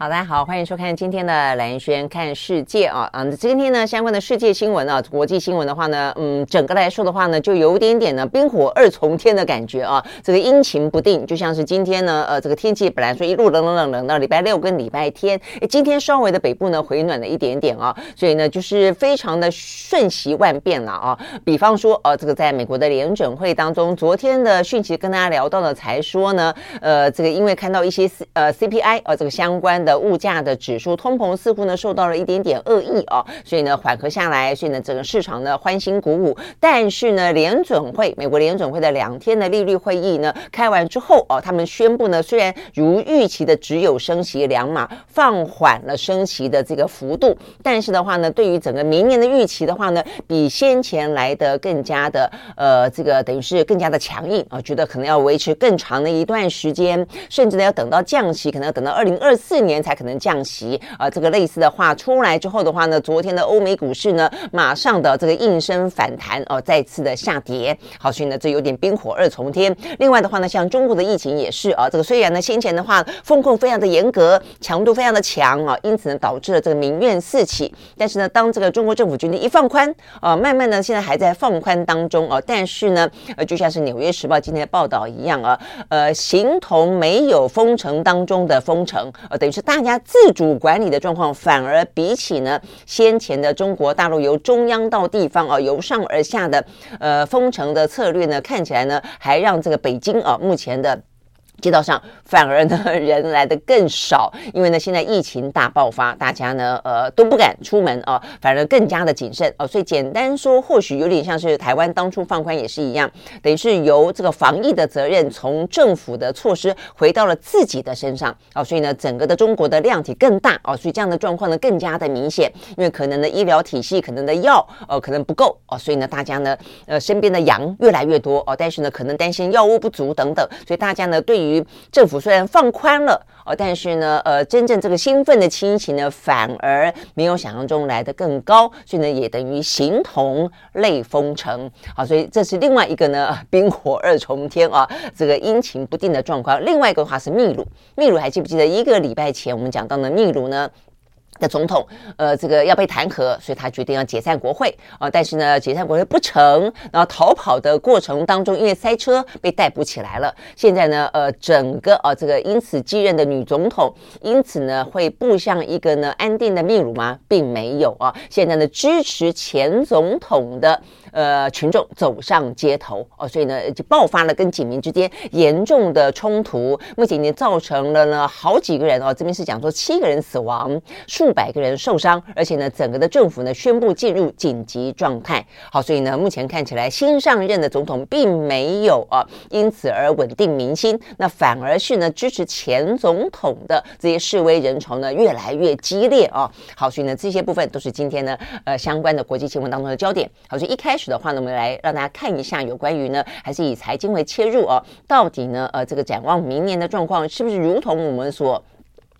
好，大家好，欢迎收看今天的兰轩看世界啊啊！今天呢，相关的世界新闻啊，国际新闻的话呢，嗯，整个来说的话呢，就有点点呢冰火二重天的感觉啊，这个阴晴不定，就像是今天呢，呃，这个天气本来说一路冷冷冷冷到礼拜六跟礼拜天，诶，今天稍微的北部呢回暖了一点点啊，所以呢，就是非常的瞬息万变了啊。比方说，呃，这个在美国的联准会当中，昨天的讯息跟大家聊到了，才说呢，呃，这个因为看到一些呃 CPI 呃这个相关的。的物价的指数，通膨似乎呢受到了一点点恶意哦，所以呢缓和下来，所以呢整个市场呢欢欣鼓舞。但是呢联准会，美国联准会的两天的利率会议呢开完之后哦，他们宣布呢虽然如预期的只有升息两码，放缓了升息的这个幅度，但是的话呢，对于整个明年的预期的话呢，比先前来的更加的呃这个等于是更加的强硬啊，觉得可能要维持更长的一段时间，甚至呢要等到降息，可能要等到二零二四年。才可能降息啊！这个类似的话出来之后的话呢，昨天的欧美股市呢，马上的这个应声反弹哦，再次的下跌。好，所以呢，这有点冰火二重天。另外的话呢，像中国的疫情也是啊，这个虽然呢先前的话封控非常的严格，强度非常的强啊，因此呢导致了这个民怨四起。但是呢，当这个中国政府决定一放宽啊，慢慢呢现在还在放宽当中啊，但是呢，呃，就像是《纽约时报》今天的报道一样啊，呃，形同没有封城当中的封城，呃，等于是。大家自主管理的状况，反而比起呢先前的中国大陆由中央到地方啊，由上而下的呃封城的策略呢，看起来呢还让这个北京啊目前的。街道上反而呢 人来的更少，因为呢现在疫情大爆发，大家呢呃都不敢出门啊，反而更加的谨慎哦。所以简单说，或许有点像是台湾当初放宽也是一样，等于是由这个防疫的责任从政府的措施回到了自己的身上啊。所以呢整个的中国的量体更大啊，所以这样的状况呢更加的明显，因为可能的医疗体系可能的药呃可能不够哦，所以呢大家呢呃身边的羊越来越多哦，但是呢可能担心药物不足等等，所以大家呢对于于政府虽然放宽了哦，但是呢，呃，真正这个兴奋的心情呢，反而没有想象中来得更高，所以呢，也等于形同类封城好，所以这是另外一个呢，冰火二重天啊，这个阴晴不定的状况。另外一个的话是秘鲁，秘鲁还记不记得一个礼拜前我们讲到的秘鲁呢？的总统，呃，这个要被弹劾，所以他决定要解散国会啊、但是呢，解散国会不成，然后逃跑的过程当中，因为塞车被逮捕起来了。现在呢，呃，整个啊、呃，这个因此继任的女总统，因此呢，会步向一个呢安定的秘鲁吗？并没有啊。现在呢，支持前总统的。呃，群众走上街头哦，所以呢，就爆发了跟警民之间严重的冲突，目前已经造成了呢好几个人哦，这边是讲说七个人死亡，数百个人受伤，而且呢，整个的政府呢宣布进入紧急状态。好，所以呢，目前看起来新上任的总统并没有啊，因此而稳定民心，那反而是呢支持前总统的这些示威人潮呢越来越激烈啊。好，所以呢，这些部分都是今天呢呃相关的国际新闻当中的焦点。好，所以一开始。的话呢，我们来让大家看一下有关于呢，还是以财经为切入哦，到底呢，呃，这个展望明年的状况是不是如同我们所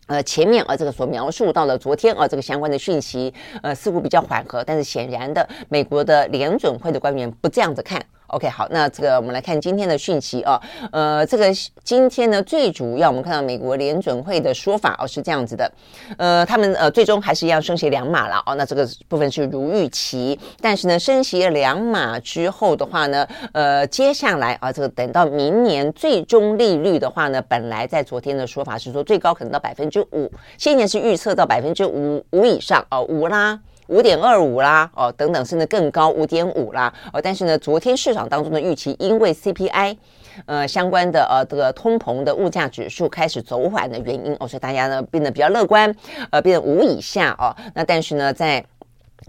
呃前面啊这个所描述到了昨天啊这个相关的讯息，呃，似乎比较缓和，但是显然的，美国的联准会的官员不这样子看。OK，好，那这个我们来看今天的讯息啊，呃，这个今天呢最主要我们看到美国联准会的说法哦是这样子的，呃，他们呃最终还是一样升息两码了哦，那这个部分是如预期，但是呢升息两码之后的话呢，呃，接下来啊这个等到明年最终利率的话呢，本来在昨天的说法是说最高可能到百分之五，现在是预测到百分之五五以上哦，五啦。五点二五啦，哦，等等，甚至更高，五点五啦，哦，但是呢，昨天市场当中的预期，因为 CPI，呃，相关的呃这个通膨的物价指数开始走缓的原因，哦，所以大家呢变得比较乐观，呃，变得五以下哦，那但是呢，在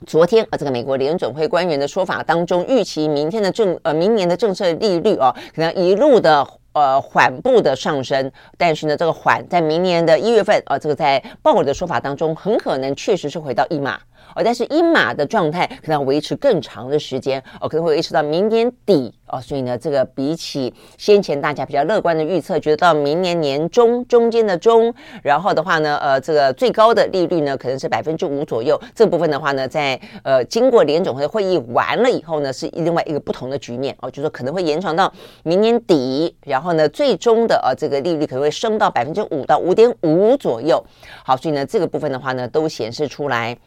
昨天呃这个美国联准会官员的说法当中，预期明天的政呃明年的政策利率哦，可能一路的。呃，缓步的上升，但是呢，这个缓在明年的一月份，啊、这个在鲍尔的说法当中，很可能确实是回到一码，哦、但是一码的状态可能要维持更长的时间，哦、可能会维持到明年底，哦，所以呢，这个比起先前大家比较乐观的预测，觉得到明年年中中间的中，然后的话呢，呃，这个最高的利率呢可能是百分之五左右。这部分的话呢，在呃经过联总会会议完了以后呢，是另外一个不同的局面哦，就是说可能会延长到明年底，然后呢，最终的呃这个利率可能会升到百分之五到五点五左右。好，所以呢，这个部分的话呢，都显示出来。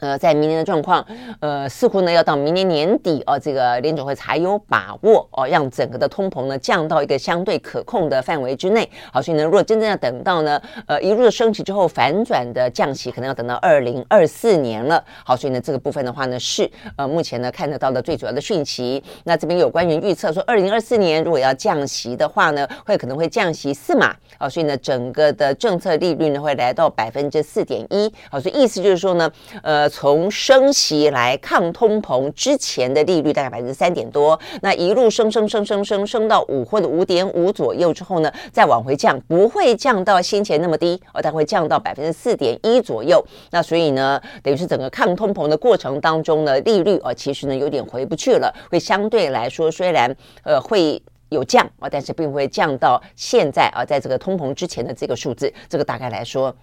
呃，在明年的状况，呃，似乎呢要到明年年底哦，这个联总会才有把握哦，让整个的通膨呢降到一个相对可控的范围之内。好，所以呢，如果真正要等到呢，呃，一路的升息之后反转的降息，可能要等到二零二四年了。好，所以呢，这个部分的话呢，是呃目前呢看得到的最主要的讯息。那这边有关于预测说，二零二四年如果要降息的话呢，会可能会降息四码。好，所以呢，整个的政策利率呢会来到百分之四点一。好，所以意思就是说呢，呃。从升息来抗通膨之前的利率大概百分之三点多，那一路升升升升升升到五或者五点五左右之后呢，再往回降，不会降到先前那么低，而它会降到百分之四点一左右。那所以呢，等于是整个抗通膨的过程当中呢，利率啊其实呢有点回不去了，会相对来说虽然呃会有降啊，但是并不会降到现在啊，在这个通膨之前的这个数字，这个大概来说。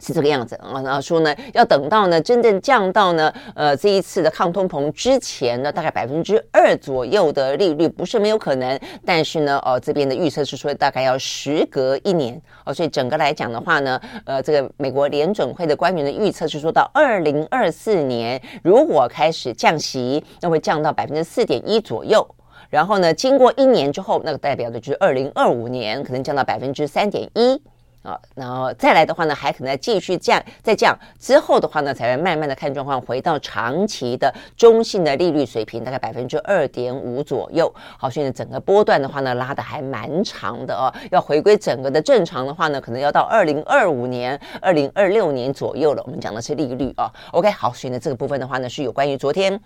是这个样子啊，然后说呢，要等到呢真正降到呢，呃，这一次的抗通膨之前呢，大概百分之二左右的利率不是没有可能，但是呢，哦，这边的预测是说大概要时隔一年。哦，所以整个来讲的话呢，呃，这个美国联准会的官员的预测是说到二零二四年如果开始降息，那会降到百分之四点一左右，然后呢，经过一年之后，那个代表的就是二零二五年可能降到百分之三点一。啊，然后再来的话呢，还可能继续降，再降之后的话呢，才会慢慢的看状况，回到长期的中性的利率水平，大概百分之二点五左右。好，所以呢，整个波段的话呢，拉得还蛮长的哦。要回归整个的正常的话呢，可能要到二零二五年、二零二六年左右了。我们讲的是利率啊。OK，好，所以呢，这个部分的话呢，是有关于昨天。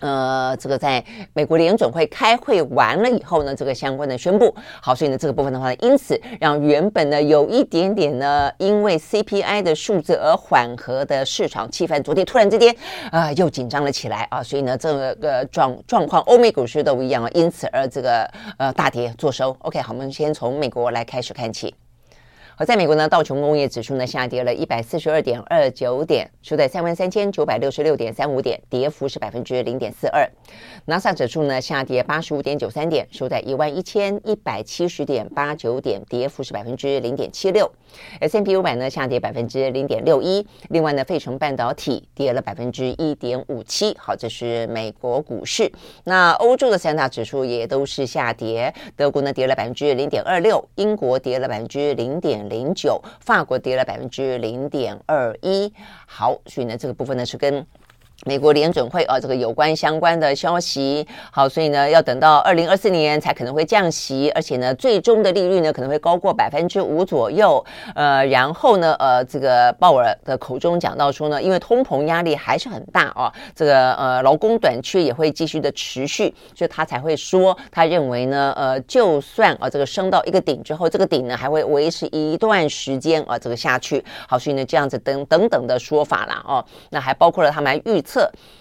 呃，这个在美国联准会开会完了以后呢，这个相关的宣布，好，所以呢，这个部分的话呢，因此让原本呢有一点点呢，因为 CPI 的数字而缓和的市场气氛，昨天突然之间啊、又紧张了起来啊，所以呢，这个状状况，欧美股市都一样啊，因此而这个呃大跌作收。OK，好，我们先从美国来开始看起。好在美国呢，道琼工业指数呢下跌了一百四十二点二九点，收在三万三千九百六十六点三五点，跌幅是百分之零点四二。纳斯达克指数呢下跌八十五点九三点，收在一万一千一百七十点八九点，跌幅是百分之零点七六。S M P 五百呢下跌百分之零点六一。另外呢，费城半导体跌了百分之一点五七。好，这是美国股市。那欧洲的三大指数也都是下跌，德国呢跌了百分之零点二六，英国跌了百分之零点。零九，法国跌了百分之零点二一。好，所以呢，这个部分呢是跟。美国联准会啊，这个有关相关的消息，好，所以呢，要等到二零二四年才可能会降息，而且呢，最终的利率呢可能会高过百分之五左右。呃，然后呢，呃，这个鲍尔的口中讲到说呢，因为通膨压力还是很大啊，这个呃劳工短缺也会继续的持续，所以他才会说，他认为呢，呃，就算啊这个升到一个顶之后，这个顶呢还会维持一段时间啊这个下去。好，所以呢，这样子等等等的说法啦，哦，那还包括了他们预。测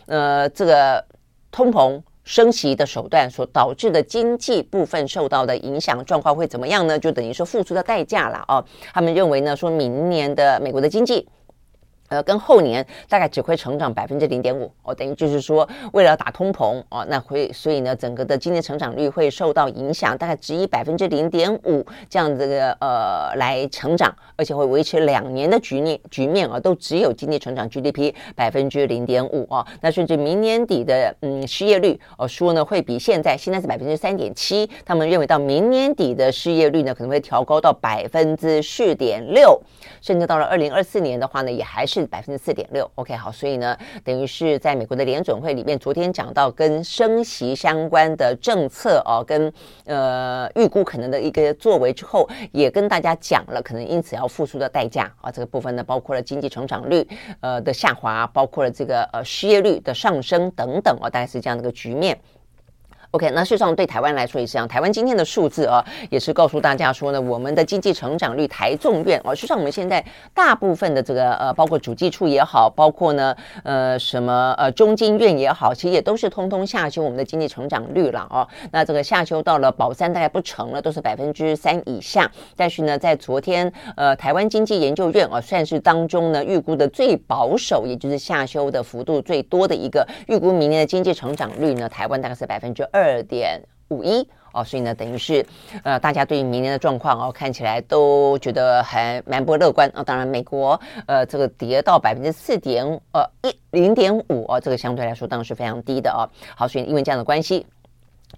呃，这个通膨升息的手段所导致的经济部分受到的影响状况会怎么样呢？就等于说付出的代价了哦。他们认为呢，说明年的美国的经济。呃，跟后年大概只会成长百分之零点五哦，等于就是说，为了打通膨哦，那会所以呢，整个的经济成长率会受到影响，大概只以百分之零点五这样子的呃来成长，而且会维持两年的局面局面啊，都只有经济成长 GDP 百分之零点五啊，那甚至明年底的嗯失业率哦说呢会比现在现在是百分之三点七，他们认为到明年底的失业率呢可能会调高到百分之四点六，甚至到了二零二四年的话呢也还是。是百分之四点六，OK，好，所以呢，等于是在美国的联准会里面，昨天讲到跟升息相关的政策哦，跟呃预估可能的一个作为之后，也跟大家讲了，可能因此要付出的代价啊，这个部分呢，包括了经济成长率呃的下滑，包括了这个呃失业率的上升等等哦，大概是这样的一个局面。OK，那事实上对台湾来说也是这样。台湾今天的数字啊，也是告诉大家说呢，我们的经济成长率，台综院哦，事实上我们现在大部分的这个呃，包括主计处也好，包括呢呃什么呃中经院也好，其实也都是通通下修我们的经济成长率了哦。那这个下修到了保三大概不成了，都是百分之三以下。但是呢，在昨天呃台湾经济研究院啊，算是当中呢预估的最保守，也就是下修的幅度最多的一个预估明年的经济成长率呢，台湾大概是百分之二。点五一哦，所以呢，等于是呃，大家对于明年的状况哦，看起来都觉得还蛮不乐观啊、哦。当然，美国呃，这个跌到百分之四点呃一零点五哦，这个相对来说当然是非常低的哦。好，所以因为这样的关系。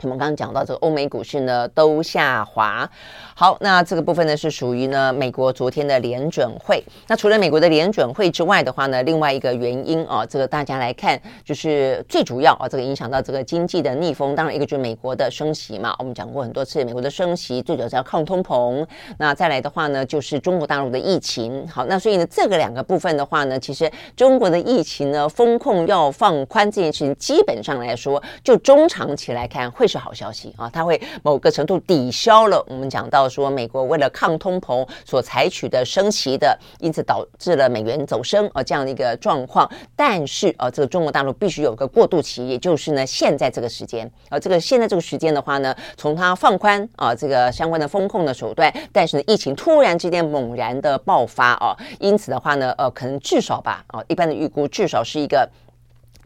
我们刚刚讲到这个欧美股市呢都下滑，好，那这个部分呢是属于呢美国昨天的联准会。那除了美国的联准会之外的话呢，另外一个原因啊，这个大家来看就是最主要啊，这个影响到这个经济的逆风，当然一个就是美国的升息嘛，我们讲过很多次，美国的升息最主要是要抗通膨。那再来的话呢，就是中国大陆的疫情。好，那所以呢这个两个部分的话呢，其实中国的疫情呢风控要放宽这件事情，基本上来说，就中长期来看会。是好消息啊，它会某个程度抵消了我们讲到说美国为了抗通膨所采取的升息的，因此导致了美元走升啊这样的一个状况。但是啊，这个中国大陆必须有个过渡期，也就是呢现在这个时间啊，这个现在这个时间的话呢，从它放宽啊这个相关的风控的手段，但是呢疫情突然之间猛然的爆发啊，因此的话呢，呃，可能至少吧啊，一般的预估至少是一个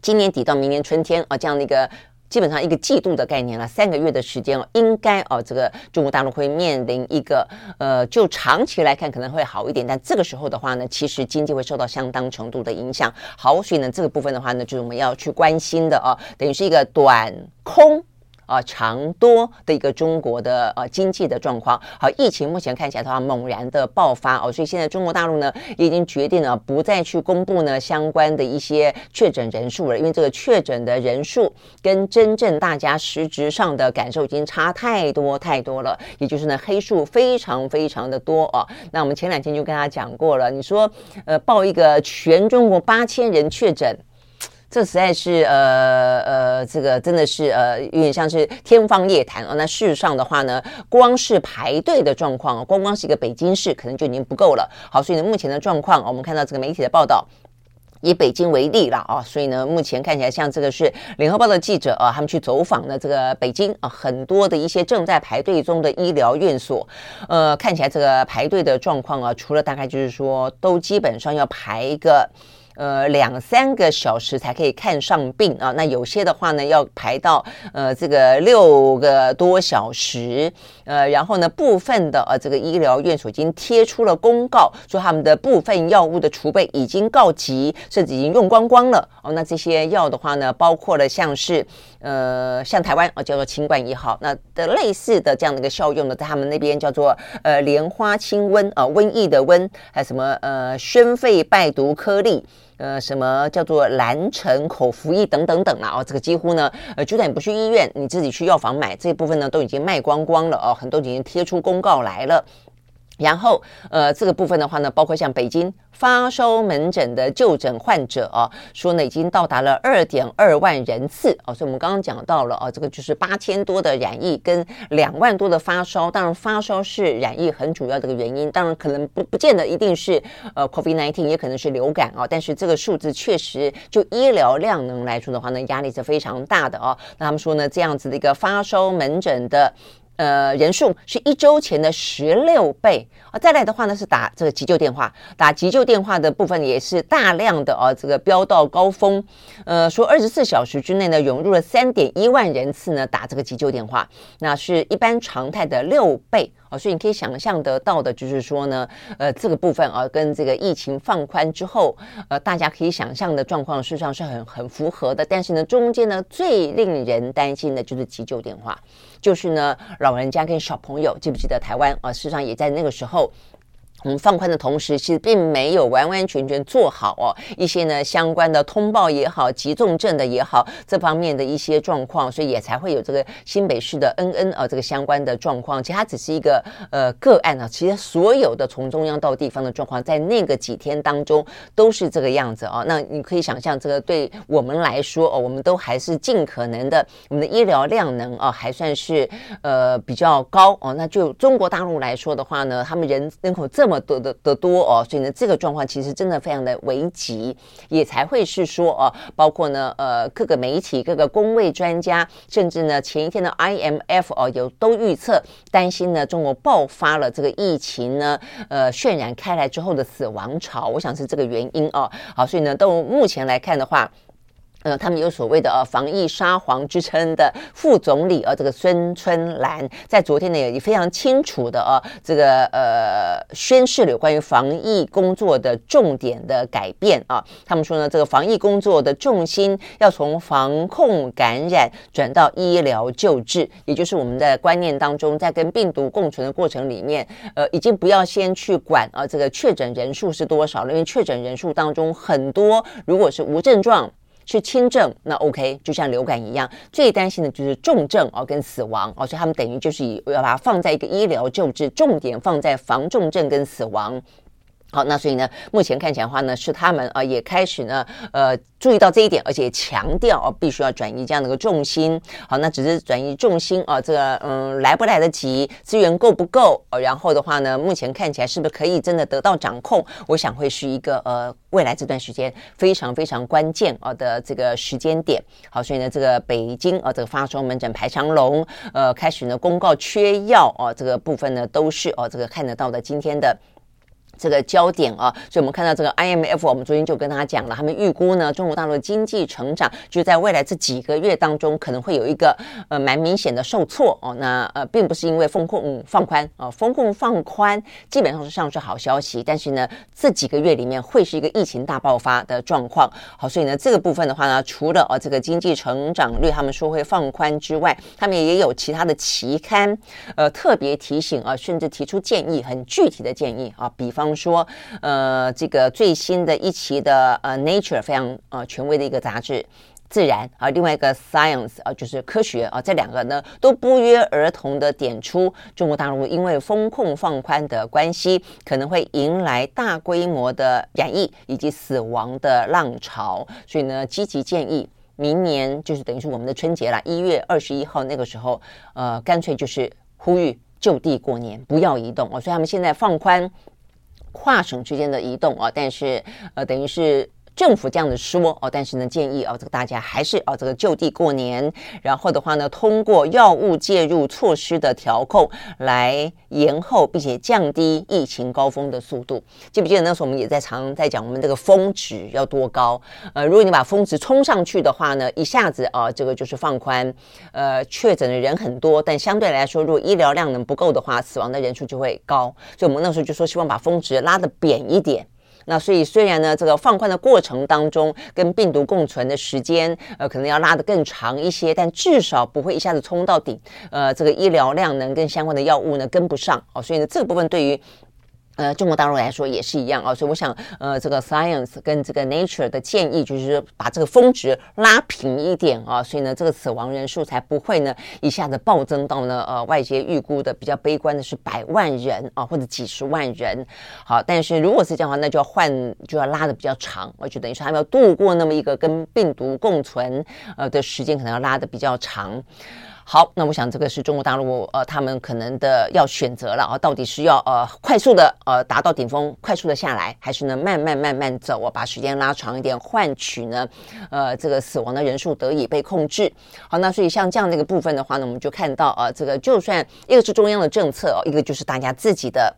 今年底到明年春天啊这样的一个。基本上一个季度的概念了，三个月的时间哦，应该哦，这个中国大陆会面临一个呃，就长期来看可能会好一点，但这个时候的话呢，其实经济会受到相当程度的影响。好，所以呢，这个部分的话呢，就是我们要去关心的哦，等于是一个短空。啊，长多的一个中国的呃经济的状况，好，疫情目前看起来的话猛然的爆发哦，所以现在中国大陆呢也已经决定了不再去公布呢相关的一些确诊人数了，因为这个确诊的人数跟真正大家实质上的感受已经差太多太多了，也就是呢黑数非常非常的多哦。那我们前两天就跟大家讲过了，你说呃报一个全中国八千人确诊。这实在是呃呃，这个真的是呃，有点像是天方夜谭哦。那事实上的话呢，光是排队的状况，光光是一个北京市，可能就已经不够了。好，所以呢，目前的状况，我们看到这个媒体的报道，以北京为例了啊。所以呢，目前看起来像这个是联合报的记者啊，他们去走访了这个北京啊，很多的一些正在排队中的医疗院所，呃，看起来这个排队的状况啊，除了大概就是说，都基本上要排一个。呃，两三个小时才可以看上病啊，那有些的话呢，要排到呃这个六个多小时，呃，然后呢，部分的呃这个医疗院所已经贴出了公告，说他们的部分药物的储备已经告急，甚至已经用光光了哦。那这些药的话呢，包括了像是呃像台湾啊叫做清冠一号，那的类似的这样的一个效用呢，在他们那边叫做呃莲花清瘟啊，瘟疫的瘟，还有什么呃宣肺败毒颗粒。呃，什么叫做蓝橙口服液等等等啊？哦，这个几乎呢，呃，就算你不去医院，你自己去药房买，这一部分呢都已经卖光光了哦，很多已经贴出公告来了。然后，呃，这个部分的话呢，包括像北京。发烧门诊的就诊患者啊，说呢已经到达了二点二万人次哦，所以我们刚刚讲到了啊，这个就是八千多的染疫跟两万多的发烧，当然发烧是染疫很主要的一个原因，当然可能不不见得一定是呃 COVID-19，也可能是流感啊，但是这个数字确实就医疗量能来说的话呢，压力是非常大的啊。那他们说呢，这样子的一个发烧门诊的。呃，人数是一周前的十六倍啊！再来的话呢，是打这个急救电话，打急救电话的部分也是大量的啊，这个飙到高峰。呃，说二十四小时之内呢，涌入了三点一万人次呢打这个急救电话，那是一般常态的六倍。哦，所以你可以想象得到的，就是说呢，呃，这个部分啊，跟这个疫情放宽之后，呃，大家可以想象的状况，事实上是很很符合的。但是呢，中间呢，最令人担心的就是急救电话，就是呢，老人家跟小朋友，记不记得台湾啊？事实上也在那个时候。后，我们放宽的同时，其实并没有完完全全做好哦一些呢相关的通报也好、急重症的也好这方面的一些状况，所以也才会有这个新北市的恩恩啊这个相关的状况。其实它只是一个呃个案啊，其实所有的从中央到地方的状况，在那个几天当中都是这个样子啊。那你可以想象，这个对我们来说哦，我们都还是尽可能的，我们的医疗量能啊还算是呃比较高哦。那就中国大陆来说的话呢，他们人人口这么。多的的多哦，所以呢，这个状况其实真的非常的危急，也才会是说哦，包括呢，呃，各个媒体、各个公卫专家，甚至呢，前一天的 IMF 哦，有都预测担心呢，中国爆发了这个疫情呢，呃，渲染开来之后的死亡潮，我想是这个原因哦。好，所以呢，到目前来看的话。呃，他们有所谓的呃防疫沙皇之称的副总理呃，这个孙春兰在昨天呢也非常清楚的呃这个呃宣示了有关于防疫工作的重点的改变啊。他们说呢，这个防疫工作的重心要从防控感染转到医疗救治，也就是我们的观念当中，在跟病毒共存的过程里面，呃，已经不要先去管啊这个确诊人数是多少了，因为确诊人数当中很多如果是无症状。是轻症，那 OK，就像流感一样，最担心的就是重症哦，跟死亡哦，所以他们等于就是以要把它放在一个医疗救治，重点放在防重症跟死亡。好，那所以呢，目前看起来的话呢，是他们啊也开始呢，呃，注意到这一点，而且强调啊，必须要转移这样的一个重心。好，那只是转移重心啊，这个嗯，来不来得及，资源够不够？呃，然后的话呢，目前看起来是不是可以真的得到掌控？我想会是一个呃，未来这段时间非常非常关键啊的这个时间点。好，所以呢，这个北京啊，这个发烧门诊排长龙，呃，开始呢公告缺药啊，这个部分呢都是哦，这个看得到的今天的。这个焦点啊，所以我们看到这个 IMF，我们昨天就跟大家讲了，他们预估呢，中国大陆经济成长就在未来这几个月当中可能会有一个呃蛮明显的受挫哦。那呃，并不是因为风控、放宽啊，风控放宽基本上是上是好消息，但是呢，这几个月里面会是一个疫情大爆发的状况。好，所以呢，这个部分的话呢，除了呃这个经济成长率他们说会放宽之外，他们也有其他的期刊呃特别提醒啊，甚至提出建议，很具体的建议啊，比方。说，呃，这个最新的一期的呃《Nature》非常呃权威的一个杂志，《自然》啊，另外一个《Science》啊，就是科学啊，这两个呢都不约而同的点出，中国大陆因为风控放宽的关系，可能会迎来大规模的染疫以及死亡的浪潮，所以呢，积极建议明年就是等于是我们的春节了，一月二十一号那个时候，呃，干脆就是呼吁就地过年，不要移动哦，所以他们现在放宽。跨省之间的移动啊，但是呃，等于是。政府这样子说哦，但是呢，建议哦，这个大家还是哦，这个就地过年，然后的话呢，通过药物介入措施的调控来延后并且降低疫情高峰的速度。记不记得那时候我们也在常在讲，我们这个峰值要多高？呃，如果你把峰值冲上去的话呢，一下子啊，这个就是放宽，呃，确诊的人很多，但相对来说，如果医疗量能不够的话，死亡的人数就会高。所以我们那时候就说，希望把峰值拉得扁一点。那所以虽然呢，这个放宽的过程当中，跟病毒共存的时间，呃，可能要拉得更长一些，但至少不会一下子冲到顶，呃，这个医疗量能跟相关的药物呢跟不上哦，所以呢，这个部分对于。呃，中国大陆来说也是一样啊，所以我想，呃，这个 Science 跟这个 Nature 的建议就是把这个峰值拉平一点啊，所以呢，这个死亡人数才不会呢一下子暴增到呢，呃，外界预估的比较悲观的是百万人啊，或者几十万人。好，但是如果是这样的话，那就要换，就要拉的比较长，我就等于说他们要度过那么一个跟病毒共存呃的时间，可能要拉的比较长。好，那我想这个是中国大陆呃，他们可能的要选择了啊，到底是要呃快速的呃达到顶峰，快速的下来，还是呢慢慢慢慢走，我把时间拉长一点，换取呢呃这个死亡的人数得以被控制。好，那所以像这样的一个部分的话呢，我们就看到啊，这个就算一个是中央的政策，一个就是大家自己的。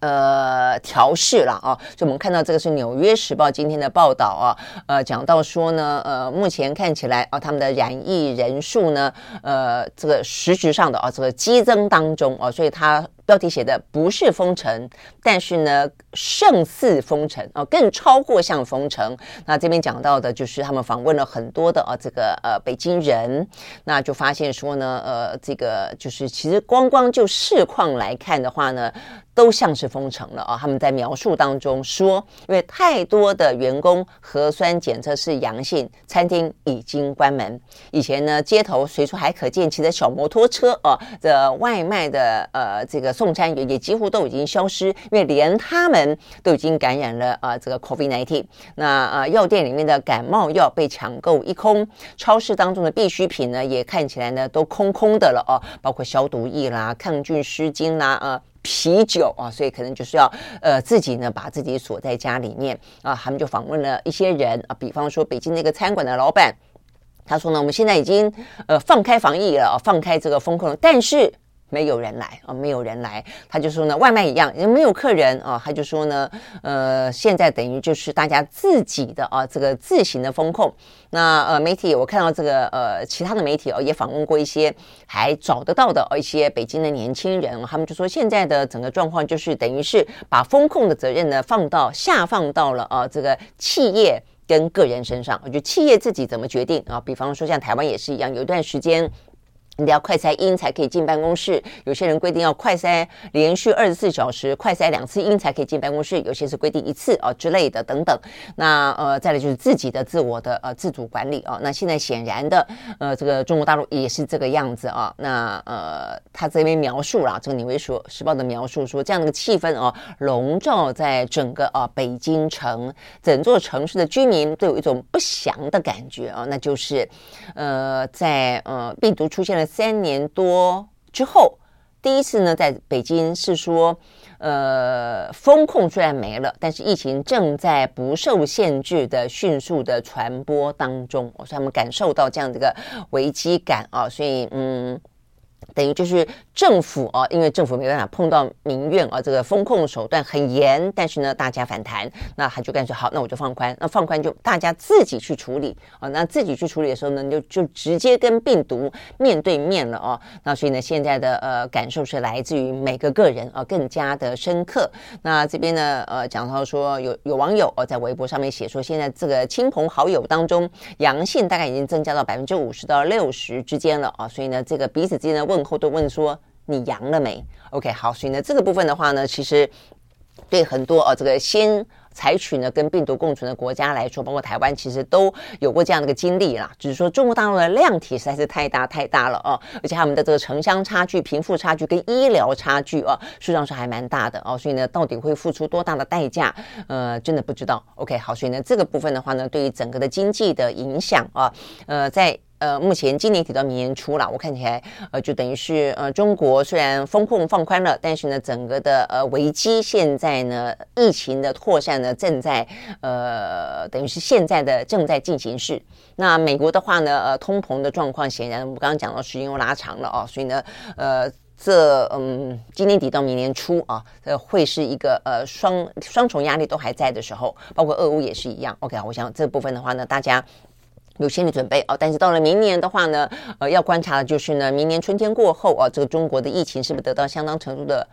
呃，调试了啊，就我们看到这个是《纽约时报》今天的报道啊，呃，讲到说呢，呃，目前看起来啊，他们的染疫人数呢，呃，这个实质上的啊，这个激增当中啊，所以他标题写的不是封城，但是呢，胜似封城啊，更超过像封城。那这边讲到的就是他们访问了很多的啊，这个呃北京人，那就发现说呢，呃，这个就是其实光光就市况来看的话呢。都像是封城了啊！他们在描述当中说，因为太多的员工核酸检测是阳性，餐厅已经关门。以前呢，街头随处还可见骑着小摩托车啊的外卖的呃这个送餐员也几乎都已经消失，因为连他们都已经感染了啊这个 COVID-19。那呃药店里面的感冒药被抢购一空，超市当中的必需品呢也看起来呢都空空的了哦，包括消毒液啦、抗菌湿巾啦啊。啤酒啊，所以可能就是要呃自己呢把自己锁在家里面啊。他们就访问了一些人啊，比方说北京那个餐馆的老板，他说呢，我们现在已经呃放开防疫了，放开这个风控，但是。没有人来啊，没有人来，他就说呢，外卖一样，也没有客人啊，他就说呢，呃，现在等于就是大家自己的啊，这个自行的风控。那呃，媒体我看到这个呃，其他的媒体哦，也访问过一些还找得到的一些北京的年轻人，他们就说现在的整个状况就是等于是把风控的责任呢放到下放到了啊这个企业跟个人身上，我觉得企业自己怎么决定啊？比方说像台湾也是一样，有一段时间。你得要快筛阴才可以进办公室，有些人规定要快筛连续二十四小时，快筛两次阴才可以进办公室，有些是规定一次啊之类的等等。那呃，再来就是自己的自我的呃自主管理啊。那现在显然的呃，这个中国大陆也是这个样子啊。那呃，他这边描述了这个《纽约时时报》的描述说，这样的一个气氛啊，笼罩在整个啊北京城，整座城市的居民都有一种不祥的感觉啊，那就是呃，在呃病毒出现了。三年多之后，第一次呢，在北京是说，呃，风控虽然没了，但是疫情正在不受限制的迅速的传播当中，我说他们感受到这样的一个危机感啊，所以嗯。等于就是政府啊，因为政府没办法碰到民怨啊，这个风控手段很严，但是呢，大家反弹，那他就干脆好，那我就放宽，那放宽就大家自己去处理啊，那自己去处理的时候呢，你就就直接跟病毒面对面了哦，那所以呢，现在的呃感受是来自于每个个人啊，更加的深刻。那这边呢，呃，讲到说有有网友哦在微博上面写说，现在这个亲朋好友当中阳性大概已经增加到百分之五十到六十之间了啊，所以呢，这个彼此之间的问。后都问说你阳了没？OK，好，所以呢，这个部分的话呢，其实对很多呃、这个先采取呢跟病毒共存的国家来说，包括台湾，其实都有过这样的一个经历啦。只是说中国大陆的量体实在是太大太大了哦，而且他们的这个城乡差距、贫富差距跟医疗差距啊，实际上是还蛮大的哦。所以呢，到底会付出多大的代价？呃，真的不知道。OK，好，所以呢，这个部分的话呢，对于整个的经济的影响啊，呃，在。呃，目前今年底到明年初了，我看起来，呃，就等于是呃，中国虽然风控放宽了，但是呢，整个的呃危机现在呢，疫情的扩散呢，正在呃，等于是现在的正在进行式。那美国的话呢，呃，通膨的状况显然我们刚刚讲到时间又拉长了哦，所以呢，呃，这嗯，今年底到明年初啊，这会是一个呃双双重压力都还在的时候，包括俄乌也是一样。OK，我想这部分的话呢，大家。有心理准备哦，但是到了明年的话呢，呃，要观察的就是呢，明年春天过后啊，这个中国的疫情是不是得到相当程度的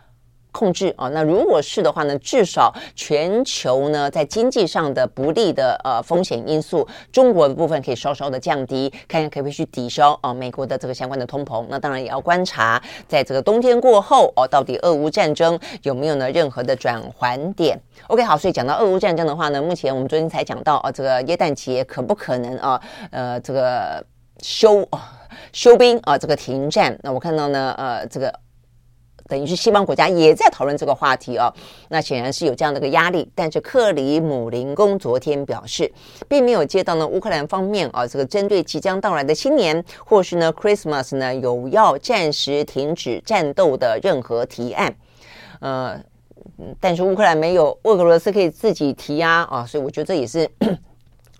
控制啊，那如果是的话呢，至少全球呢在经济上的不利的呃风险因素，中国的部分可以稍稍的降低，看看可不可以去抵消啊美国的这个相关的通膨。那当然也要观察，在这个冬天过后哦，到底俄乌战争有没有呢任何的转圜点？OK，好，所以讲到俄乌战争的话呢，目前我们昨天才讲到啊，这个耶诞节可不可能啊呃这个休休兵啊这个停战？那我看到呢呃这个。等于是西方国家也在讨论这个话题哦，那显然是有这样的一个压力。但是克里姆林宫昨天表示，并没有接到呢乌克兰方面啊这个针对即将到来的新年或是呢 Christmas 呢有要暂时停止战斗的任何提案。呃，但是乌克兰没有，俄罗斯可以自己提啊啊，所以我觉得这也是。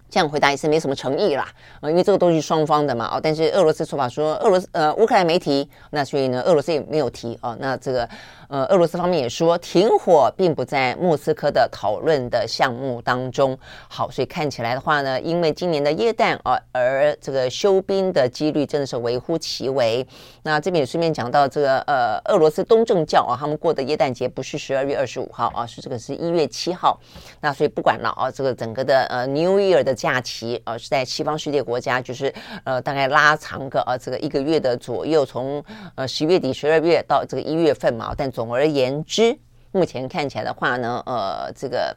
这样回答也是没什么诚意啦，呃，因为这个都是双方的嘛，哦，但是俄罗斯说法说俄罗斯呃乌克兰没提，那所以呢俄罗斯也没有提哦，那这个呃俄罗斯方面也说停火并不在莫斯科的讨论的项目当中。好，所以看起来的话呢，因为今年的耶诞啊，而这个休兵的几率真的是微乎其微。那这边也顺便讲到这个呃俄罗斯东正教啊，他们过的耶诞节不是十二月二十五号啊，是这个是一月七号。那所以不管了啊，这个整个的呃 New Year 的。假期啊是在西方世界国家，就是呃大概拉长个啊这个一个月的左右，从呃十月底十二月到这个一月份嘛。但总而言之，目前看起来的话呢，呃这个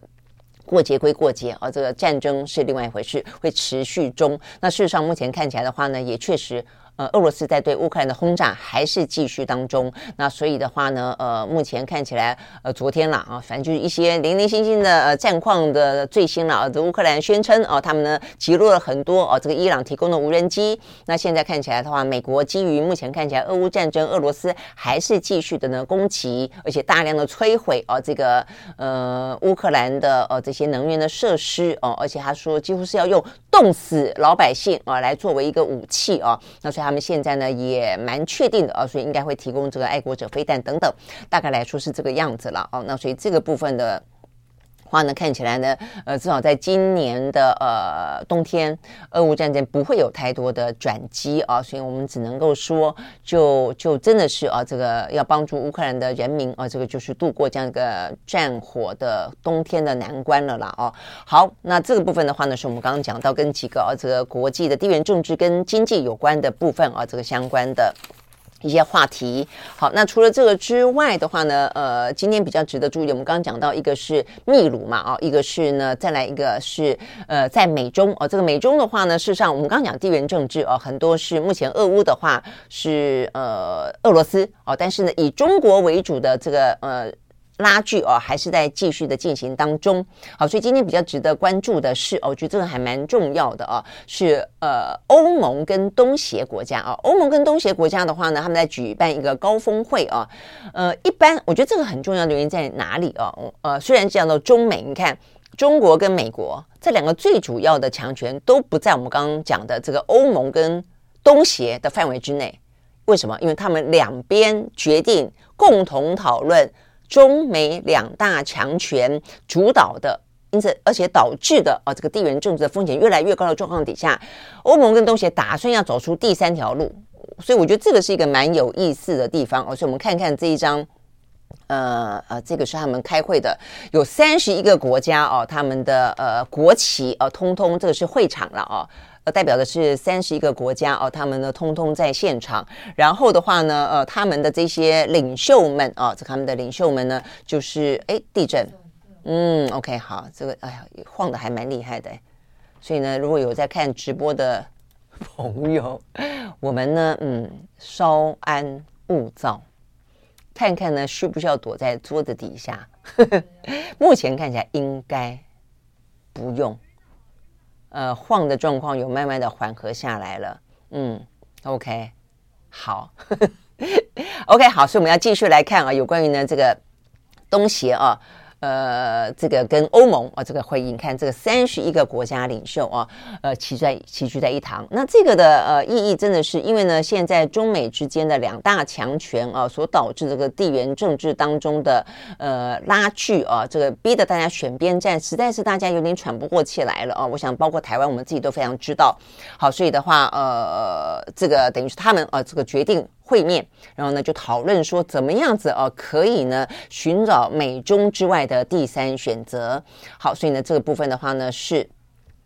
过节归过节啊，这个战争是另外一回事，会持续中。那事实上目前看起来的话呢，也确实。呃，俄罗斯在对乌克兰的轰炸还是继续当中。那所以的话呢，呃，目前看起来，呃，昨天了啊，反正就是一些零零星星的呃战况的最新了啊。这乌克兰宣称啊，他们呢击落了很多哦，这个伊朗提供的无人机。那现在看起来的话，美国基于目前看起来俄乌战争，俄罗斯还是继续的呢攻击，而且大量的摧毁啊，这个呃乌克兰的呃这些能源的设施哦，而且他说几乎是要用冻死老百姓啊来作为一个武器啊。那所以他他。们现在呢也蛮确定的啊，所以应该会提供这个爱国者飞弹等等，大概来说是这个样子了哦。那所以这个部分的话呢，看起来呢，呃，至少在今年的呃冬天，俄乌战争不会有太多的转机啊，所以我们只能够说，就就真的是啊，这个要帮助乌克兰的人民啊，这个就是度过这样一个战火的冬天的难关了啦哦。好，那这个部分的话呢，是我们刚刚讲到跟几个啊，这个国际的地缘政治跟经济有关的部分啊，这个相关的。一些话题，好，那除了这个之外的话呢，呃，今天比较值得注意，我们刚刚讲到一个是秘鲁嘛，啊，一个是呢，再来一个是呃，在美中哦，这个美中的话呢，事实上我们刚刚讲地缘政治哦，很多是目前俄乌的话是呃俄罗斯哦，但是呢，以中国为主的这个呃。拉锯哦，还是在继续的进行当中。好，所以今天比较值得关注的是，哦，我觉得这个还蛮重要的哦，是呃欧盟跟东协国家啊。欧盟跟东协国家的话呢，他们在举办一个高峰会啊。呃，一般我觉得这个很重要的原因在哪里啊？呃，虽然讲到中美，你看中国跟美国这两个最主要的强权都不在我们刚刚讲的这个欧盟跟东协的范围之内。为什么？因为他们两边决定共同讨论。中美两大强权主导的，因此而且导致的啊，这个地缘政治的风险越来越高的状况底下，欧盟跟东协打算要走出第三条路，所以我觉得这个是一个蛮有意思的地方。所以我们看看这一张，呃呃，这个是他们开会的，有三十一个国家哦，他们的呃国旗呃通通这个是会场了哦。代表的是三十一个国家哦，他们呢通通在现场。然后的话呢，呃，他们的这些领袖们啊，这他们的领袖们呢，就是哎地震，嗯，OK，好，这个哎呀晃的还蛮厉害的。所以呢，如果有在看直播的 朋友，我们呢，嗯，稍安勿躁，看看呢需不需要躲在桌子底下。目前看起来应该不用。呃，晃的状况有慢慢的缓和下来了，嗯，OK，好，OK，好，所以我们要继续来看啊，有关于呢这个东邪啊。呃，这个跟欧盟啊，这个会议，你看这个三十一个国家领袖啊，呃，齐在齐聚在一堂。那这个的呃意义真的是，因为呢，现在中美之间的两大强权啊，所导致这个地缘政治当中的呃拉锯啊，这个逼得大家选边站，实在是大家有点喘不过气来了啊。我想，包括台湾，我们自己都非常知道。好，所以的话，呃，这个等于是他们啊，这个决定。会面，然后呢，就讨论说怎么样子哦，可以呢寻找美中之外的第三选择。好，所以呢，这个部分的话呢是。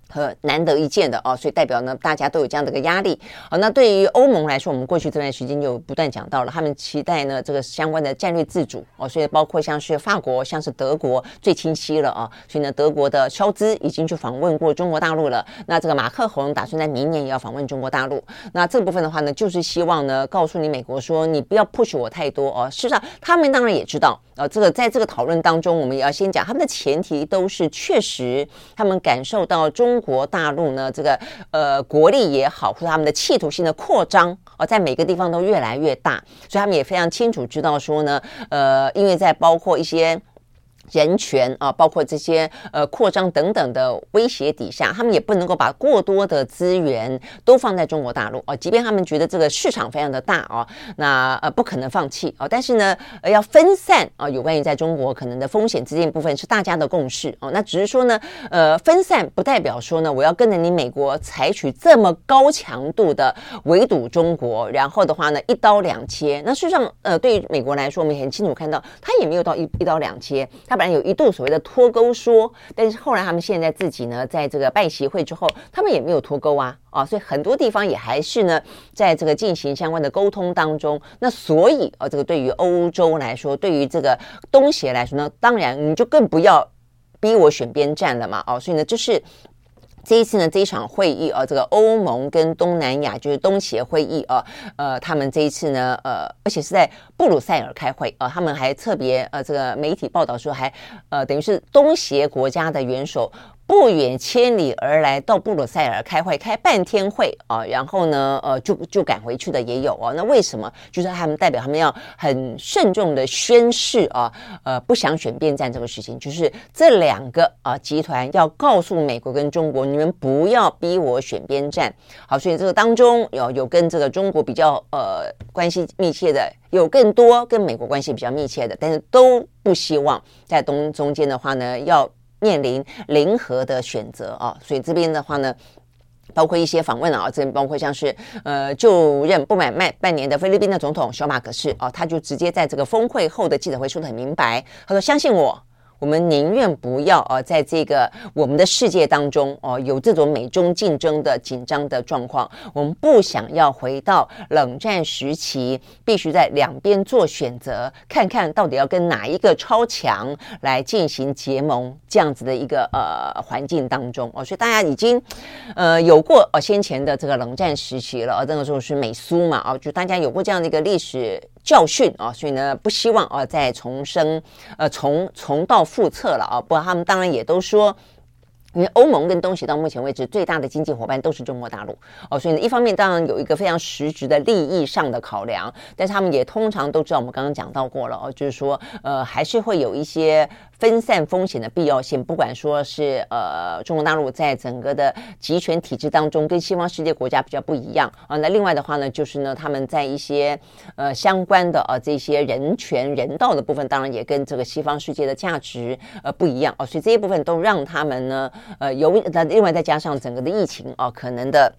和难得一见的哦，所以代表呢，大家都有这样的一个压力。好，那对于欧盟来说，我们过去这段时间就不断讲到了，他们期待呢这个相关的战略自主哦，所以包括像是法国、像是德国最清晰了啊。所以呢，德国的萧兹已经去访问过中国大陆了。那这个马克宏打算在明年也要访问中国大陆。那这部分的话呢，就是希望呢告诉你美国说，你不要 push 我太多哦。事实上，他们当然也知道。呃，这个在这个讨论当中，我们也要先讲，他们的前提都是确实，他们感受到中中国大陆呢，这个呃国力也好，或者他们的企图性的扩张，呃，在每个地方都越来越大，所以他们也非常清楚知道说呢，呃，因为在包括一些。人权啊，包括这些呃扩张等等的威胁底下，他们也不能够把过多的资源都放在中国大陆啊。即便他们觉得这个市场非常的大啊，那呃不可能放弃啊。但是呢，呃要分散啊，有关于在中国可能的风险资金部分是大家的共识啊。那只是说呢，呃分散不代表说呢，我要跟着你美国采取这么高强度的围堵中国，然后的话呢一刀两切。那事实上呃对于美国来说，我们很清楚看到，他也没有到一一刀两切，他本有一度所谓的脱钩说，但是后来他们现在自己呢，在这个拜协会之后，他们也没有脱钩啊啊，所以很多地方也还是呢，在这个进行相关的沟通当中。那所以啊，这个对于欧洲来说，对于这个东协来说呢，当然你就更不要逼我选边站了嘛哦，所以呢，就是。这一次呢，这一场会议啊，这个欧盟跟东南亚就是东协会议啊，呃，他们这一次呢，呃，而且是在布鲁塞尔开会啊，他们还特别呃，这个媒体报道说还呃，等于是东协国家的元首。不远千里而来到布鲁塞尔开会，开半天会啊，然后呢，呃，就就赶回去的也有啊。那为什么？就是他们代表他们要很慎重的宣誓啊，呃，不想选边站这个事情，就是这两个啊集团要告诉美国跟中国，你们不要逼我选边站。好，所以这个当中有有跟这个中国比较呃关系密切的，有更多跟美国关系比较密切的，但是都不希望在东中间的话呢要。面临零和的选择啊，所以这边的话呢，包括一些访问啊，这边包括像是呃就任不满半半年的菲律宾的总统小马可是哦，他就直接在这个峰会后的记者会说的很明白，他说相信我。我们宁愿不要啊，在这个我们的世界当中哦，有这种美中竞争的紧张的状况。我们不想要回到冷战时期，必须在两边做选择，看看到底要跟哪一个超强来进行结盟这样子的一个呃环境当中哦。所以大家已经呃有过哦先前的这个冷战时期了，那个时候是美苏嘛哦，就大家有过这样的一个历史。教训啊，所以呢，不希望啊再重生，呃，重重蹈覆辙了啊。不过他们当然也都说。因为欧盟跟东西到目前为止最大的经济伙伴都是中国大陆哦，所以呢，一方面当然有一个非常实质的利益上的考量，但是他们也通常都知道我们刚刚讲到过了哦，就是说呃还是会有一些分散风险的必要性，不管说是呃中国大陆在整个的集权体制当中跟西方世界国家比较不一样啊，那另外的话呢，就是呢他们在一些呃相关的呃这些人权人道的部分，当然也跟这个西方世界的价值呃不一样哦，所以这一部分都让他们呢。呃，有那另外再加上整个的疫情啊，可能的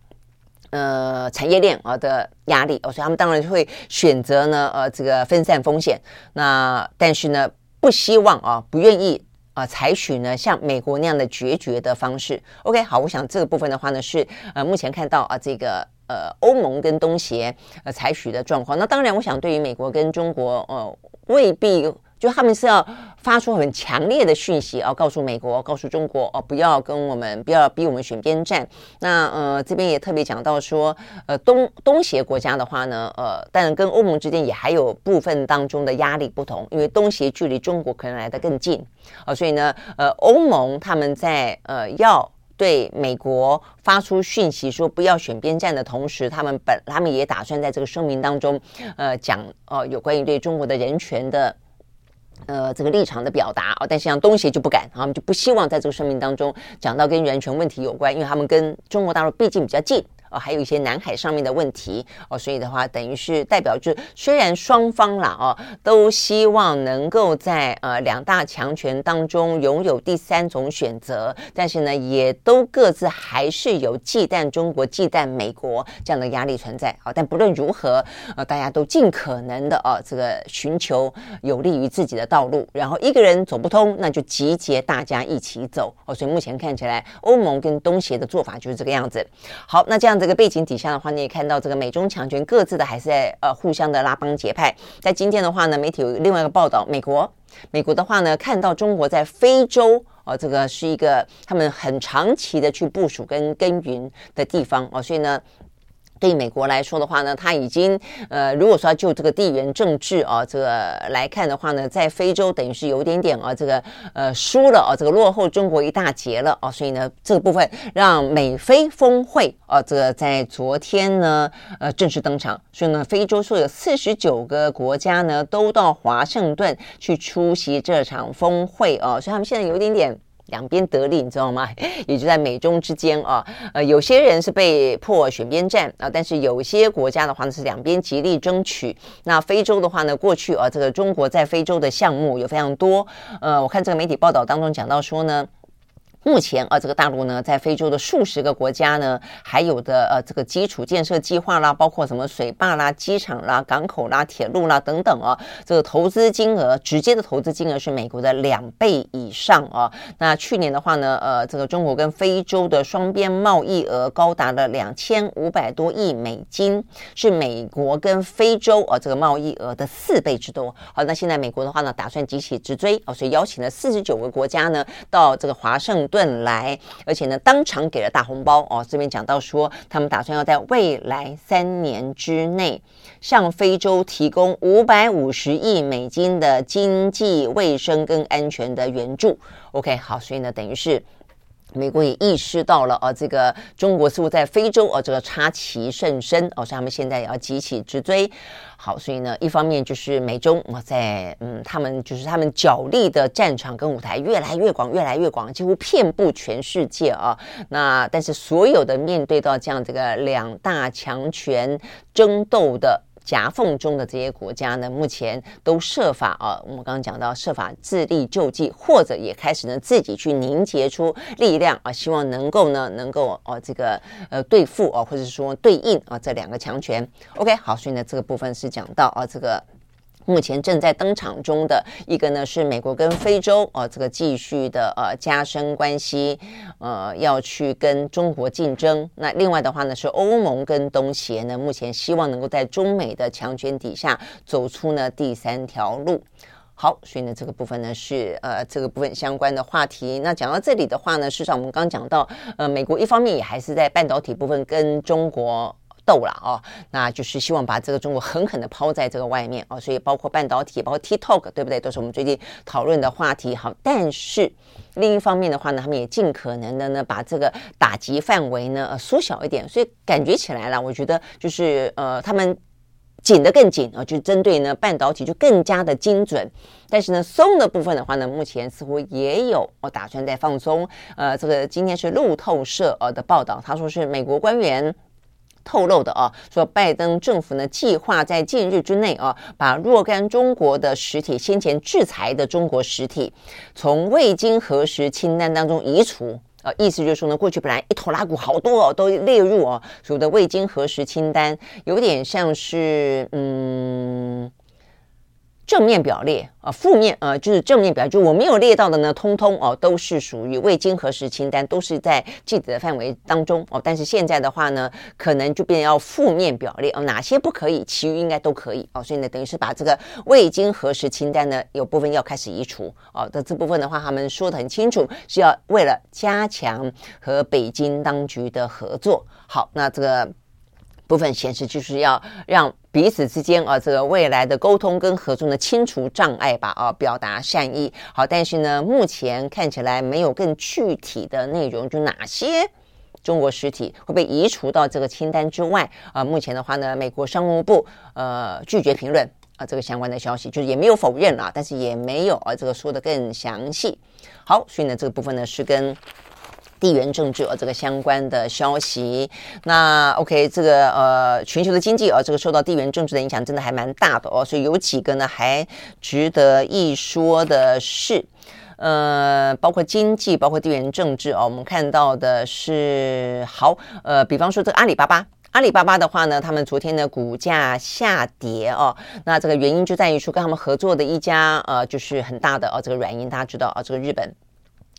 呃产业链啊的压力，哦，所以他们当然会选择呢呃这个分散风险。那但是呢，不希望啊，不愿意啊采取呢像美国那样的决绝的方式。OK，好，我想这个部分的话呢是呃目前看到啊这个呃欧盟跟东协呃采取的状况。那当然，我想对于美国跟中国呃未必。就他们是要发出很强烈的讯息，要告诉美国、告诉中国哦，不要跟我们，不要逼我们选边站。那呃，这边也特别讲到说，呃，东东协国家的话呢，呃，但跟欧盟之间也还有部分当中的压力不同，因为东协距离中国可能来得更近啊，呃，所以呢，呃，欧盟他们在呃要对美国发出讯息说不要选边站的同时，他们本他们也打算在这个声明当中，呃，讲哦，呃，有关于对中国的人权的。呃，这个立场的表达啊，但是像东协就不敢，他们就不希望在这个声明当中讲到跟人权问题有关，因为他们跟中国大陆毕竟比较近。哦，还有一些南海上面的问题哦，所以的话，等于是代表就虽然双方啦哦，都希望能够在呃两大强权当中拥有第三种选择，但是呢，也都各自还是有忌惮中国、忌惮美国这样的压力存在啊。但不论如何，呃，大家都尽可能的哦，这个寻求有利于自己的道路，然后一个人走不通，那就集结大家一起走哦。所以目前看起来，欧盟跟东协的做法就是这个样子。好，那这样子。这个背景底下的话，你也看到这个美中强权各自的还是在呃互相的拉帮结派。在今天的话呢，媒体有另外一个报道，美国美国的话呢，看到中国在非洲啊、这个是一个他们很长期的去部署跟耕耘的地方哦，所以呢。对美国来说的话呢，它已经呃，如果说就这个地缘政治啊，这个来看的话呢，在非洲等于是有点点啊，这个呃输了啊，这个落后中国一大截了啊，所以呢，这个部分让美非峰会啊，这个在昨天呢呃正式登场，所以呢，非洲说有四十九个国家呢都到华盛顿去出席这场峰会啊，所以他们现在有点点。两边得利，你知道吗？也就在美中之间啊，呃，有些人是被迫选边站啊，但是有些国家的话呢是两边极力争取。那非洲的话呢，过去啊，这个中国在非洲的项目有非常多。呃，我看这个媒体报道当中讲到说呢。目前啊，这个大陆呢，在非洲的数十个国家呢，还有的呃，这个基础建设计划啦，包括什么水坝啦、机场啦、港口啦、铁路啦等等啊，这个投资金额，直接的投资金额是美国的两倍以上啊。那去年的话呢，呃，这个中国跟非洲的双边贸易额高达了两千五百多亿美金，是美国跟非洲啊这个贸易额的四倍之多。好，那现在美国的话呢，打算急起直追啊，所以邀请了四十九个国家呢，到这个华盛顿顿来，而且呢，当场给了大红包哦。这边讲到说，他们打算要在未来三年之内，向非洲提供五百五十亿美金的经济、卫生跟安全的援助。OK，好，所以呢，等于是。美国也意识到了啊，这个中国似乎在非洲啊，这个插旗甚深哦，所以他们现在也要急起直追。好，所以呢，一方面就是美中啊，在嗯，他们就是他们角力的战场跟舞台越来越广，越来越广，几乎遍布全世界啊。那但是所有的面对到这样这个两大强权争斗的。夹缝中的这些国家呢，目前都设法啊，我们刚刚讲到设法自力救济，或者也开始呢自己去凝结出力量啊，希望能够呢能够哦这个呃对付啊，或者说对应啊这两个强权。OK，好，所以呢这个部分是讲到啊这个。目前正在登场中的一个呢，是美国跟非洲啊，这个继续的呃加深关系，呃，要去跟中国竞争。那另外的话呢，是欧盟跟东协呢，目前希望能够在中美的强权底下走出呢第三条路。好，所以呢，这个部分呢是呃这个部分相关的话题。那讲到这里的话呢，事实上我们刚讲到，呃，美国一方面也还是在半导体部分跟中国。斗了啊，那就是希望把这个中国狠狠的抛在这个外面啊，所以包括半导体，包括 TikTok，对不对？都是我们最近讨论的话题。好，但是另一方面的话呢，他们也尽可能的呢，把这个打击范围呢呃缩小一点，所以感觉起来了，我觉得就是呃，他们紧得更紧啊，就针对呢半导体就更加的精准。但是呢，松的部分的话呢，目前似乎也有我打算在放松。呃，这个今天是路透社呃的报道，他说是美国官员。透露的啊，说拜登政府呢计划在近日之内啊，把若干中国的实体先前制裁的中国实体从未经核实清单当中移除啊，意思就是说呢，过去本来一拖拉骨好多哦，都列入哦所谓的未经核实清单，有点像是嗯。正面表列啊，负面呃，就是正面表，就我没有列到的呢，通通哦都是属于未经核实清单，都是在记者的范围当中哦。但是现在的话呢，可能就变要负面表列哦，哪些不可以，其余应该都可以哦。所以呢，等于是把这个未经核实清单呢，有部分要开始移除哦。的这部分的话，他们说得很清楚，是要为了加强和北京当局的合作。好，那这个部分显示就是要让。彼此之间啊，这个未来的沟通跟合作呢，清除障碍吧，啊，表达善意。好，但是呢，目前看起来没有更具体的内容，就哪些中国实体会被移除到这个清单之外啊？目前的话呢，美国商务部呃拒绝评论啊这个相关的消息，就是也没有否认啊，但是也没有啊这个说的更详细。好，所以呢，这个部分呢是跟。地缘政治呃，这个相关的消息，那 OK，这个呃，全球的经济啊，这个受到地缘政治的影响，真的还蛮大的哦。所以有几个呢，还值得一说的是，呃，包括经济，包括地缘政治哦。我们看到的是，好，呃，比方说这个阿里巴巴，阿里巴巴的话呢，他们昨天的股价下跌哦。那这个原因就在于说，跟他们合作的一家呃，就是很大的哦，这个软银，大家知道啊，这个日本。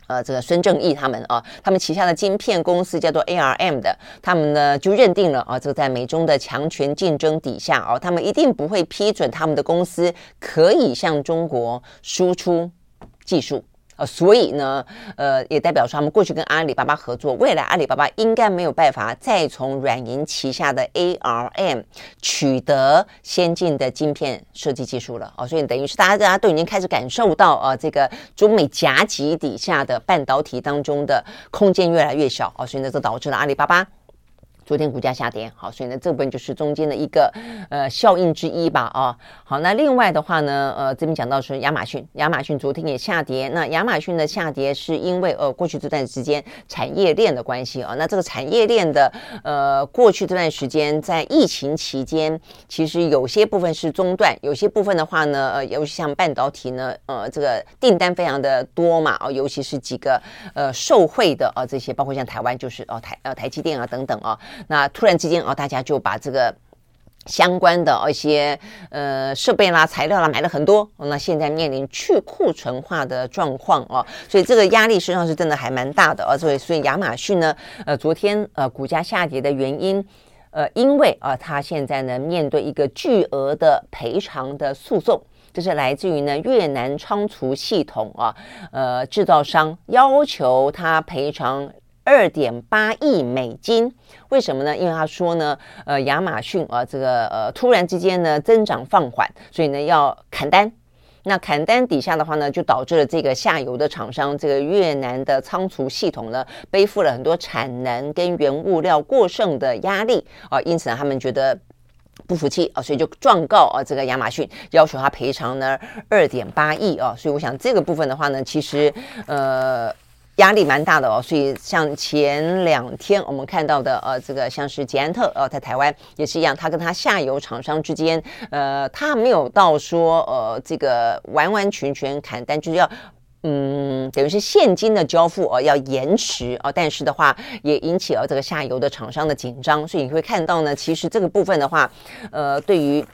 呃，这个孙正义他们啊，他们旗下的晶片公司叫做 ARM 的，他们呢就认定了啊，这个在美中的强权竞争底下啊，他们一定不会批准他们的公司可以向中国输出技术。呃，所以呢，呃，也代表说他们过去跟阿里巴巴合作，未来阿里巴巴应该没有办法再从软银旗下的 ARM 取得先进的晶片设计技术了哦，所以等于是大家大家都已经开始感受到啊、这个中美夹击底下的半导体当中的空间越来越小哦，所以呢，这导致了阿里巴巴。昨天股价下跌，好，所以呢，这部分就是中间的一个呃效应之一吧，啊，好，那另外的话呢，呃，这边讲到是亚马逊，亚马逊昨天也下跌，那亚马逊的下跌是因为呃过去这段时间产业链的关系啊，那这个产业链的呃过去这段时间在疫情期间，其实有些部分是中断，有些部分的话呢，呃，尤其像半导体呢，呃，这个订单非常的多嘛，啊，尤其是几个呃受惠的啊这些，包括像台湾就是哦台呃台积电啊等等啊。那突然之间啊，大家就把这个相关的一些呃设备啦、材料啦买了很多，那现在面临去库存化的状况哦，所以这个压力实际上是真的还蛮大的啊。所以，所以亚马逊呢，呃，昨天呃股价下跌的原因，呃，因为啊，它现在呢面对一个巨额的赔偿的诉讼，这是来自于呢越南仓储系统啊，呃，制造商要求他赔偿。二点八亿美金，为什么呢？因为他说呢，呃，亚马逊啊，这个呃，突然之间呢增长放缓，所以呢要砍单。那砍单底下的话呢，就导致了这个下游的厂商，这个越南的仓储系统呢，背负了很多产能跟原物料过剩的压力啊，因此，他们觉得不服气啊，所以就状告啊，这个亚马逊，要求他赔偿呢二点八亿啊。所以我想这个部分的话呢，其实呃。压力蛮大的哦，所以像前两天我们看到的，呃，这个像是捷安特，呃，在台湾也是一样，他跟他下游厂商之间，呃，他没有到说，呃，这个完完全全砍单，就是要，嗯，等于是现金的交付哦，要延迟哦，但是的话也引起了这个下游的厂商的紧张，所以你会看到呢，其实这个部分的话，呃，对于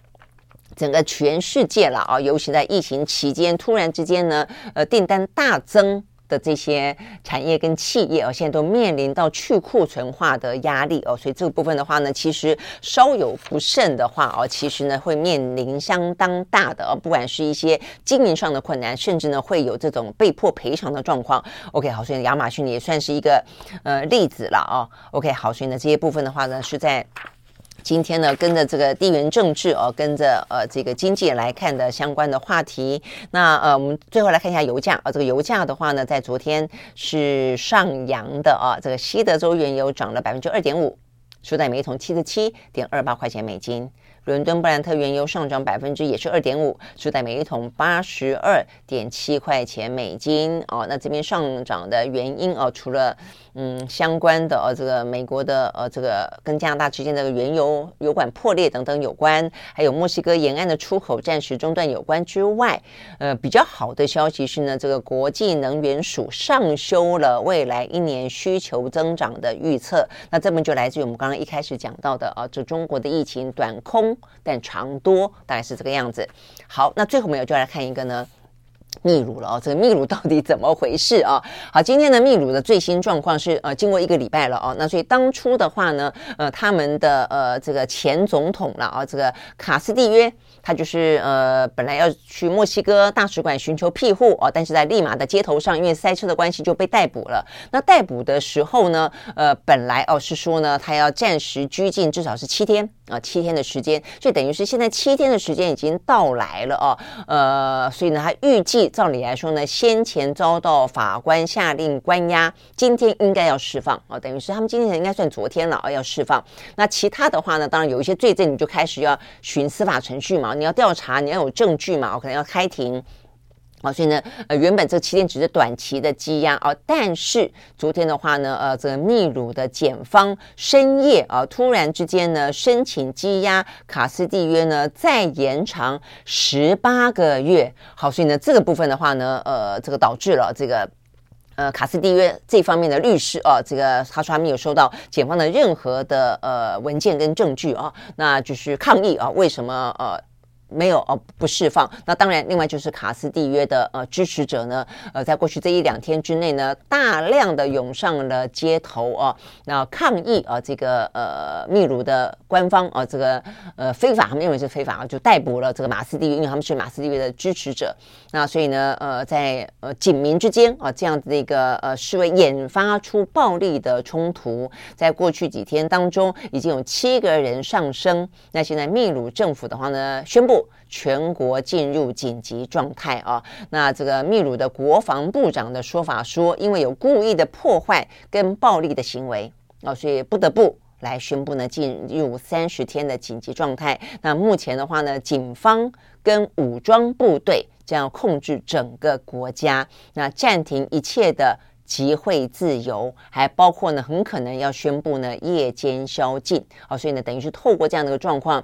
整个全世界了啊，尤其在疫情期间，突然之间呢，呃，订单大增。的这些产业跟企业哦，现在都面临到去库存化的压力哦，所以这个部分的话呢，其实稍有不慎的话哦，其实呢会面临相当大的哦，不管是一些经营上的困难，甚至呢会有这种被迫赔偿的状况。OK，好，所以亚马逊也算是一个呃例子了哦。OK，好，所以呢这些部分的话呢是在。今天呢，跟着这个地缘政治哦，跟着呃这个经济来看的相关的话题。那呃，我们最后来看一下油价啊，这个油价的话呢，在昨天是上扬的啊，这个西德州原油涨了百分之二点五，收在每桶七十七点二八块钱美金。伦敦布兰特原油上涨百分之也是二点五，收在每一桶八十二点七块钱美金。哦，那这边上涨的原因哦，除了嗯相关的呃这个美国的呃这个跟加拿大之间的原油油管破裂等等有关，还有墨西哥沿岸的出口暂时中断有关之外，呃比较好的消息是呢，这个国际能源署上修了未来一年需求增长的预测。那这本就来自于我们刚刚一开始讲到的啊，这中国的疫情短空。但长多大概是这个样子。好，那最后我们就来看一个呢，秘鲁了哦。这个秘鲁到底怎么回事啊？好，今天的秘鲁的最新状况是呃，经过一个礼拜了哦。那所以当初的话呢，呃，他们的呃这个前总统了啊，这个卡斯蒂约。他就是呃，本来要去墨西哥大使馆寻求庇护哦，但是在利马的街头上，因为塞车的关系就被逮捕了。那逮捕的时候呢，呃，本来哦是说呢，他要暂时拘禁至少是七天啊，七天的时间，就等于是现在七天的时间已经到来了哦，呃，所以呢，他预计照理来说呢，先前遭到法官下令关押，今天应该要释放啊，等于是他们今天应该算昨天了啊，要释放。那其他的话呢，当然有一些罪证，你就开始要循司法程序嘛。你要调查，你要有证据嘛，我可能要开庭，啊，所以呢，呃，原本这七天只是短期的羁押啊，但是昨天的话呢，呃，这个秘鲁的检方深夜啊，突然之间呢，申请羁押卡斯蒂约呢，再延长十八个月，好，所以呢，这个部分的话呢，呃，这个导致了这个呃卡斯蒂约这方面的律师啊，这个他说他没有收到检方的任何的呃文件跟证据啊，那就是抗议啊，为什么呃？没有哦，不释放。那当然，另外就是卡斯蒂约的呃支持者呢，呃，在过去这一两天之内呢，大量的涌上了街头啊，那抗议啊，这个呃秘鲁的官方啊，这个呃非法，他们认为是非法啊，就逮捕了这个马斯蒂约，因为他们是马斯蒂约的支持者。那所以呢，呃，在呃警民之间啊，这样子的一个呃示威引发出暴力的冲突，在过去几天当中，已经有七个人上升。那现在秘鲁政府的话呢，宣布。全国进入紧急状态啊！那这个秘鲁的国防部长的说法说，因为有故意的破坏跟暴力的行为啊，所以不得不来宣布呢进入三十天的紧急状态。那目前的话呢，警方跟武装部队将要控制整个国家，那暂停一切的集会自由，还包括呢很可能要宣布呢夜间宵禁啊！所以呢，等于是透过这样的一个状况。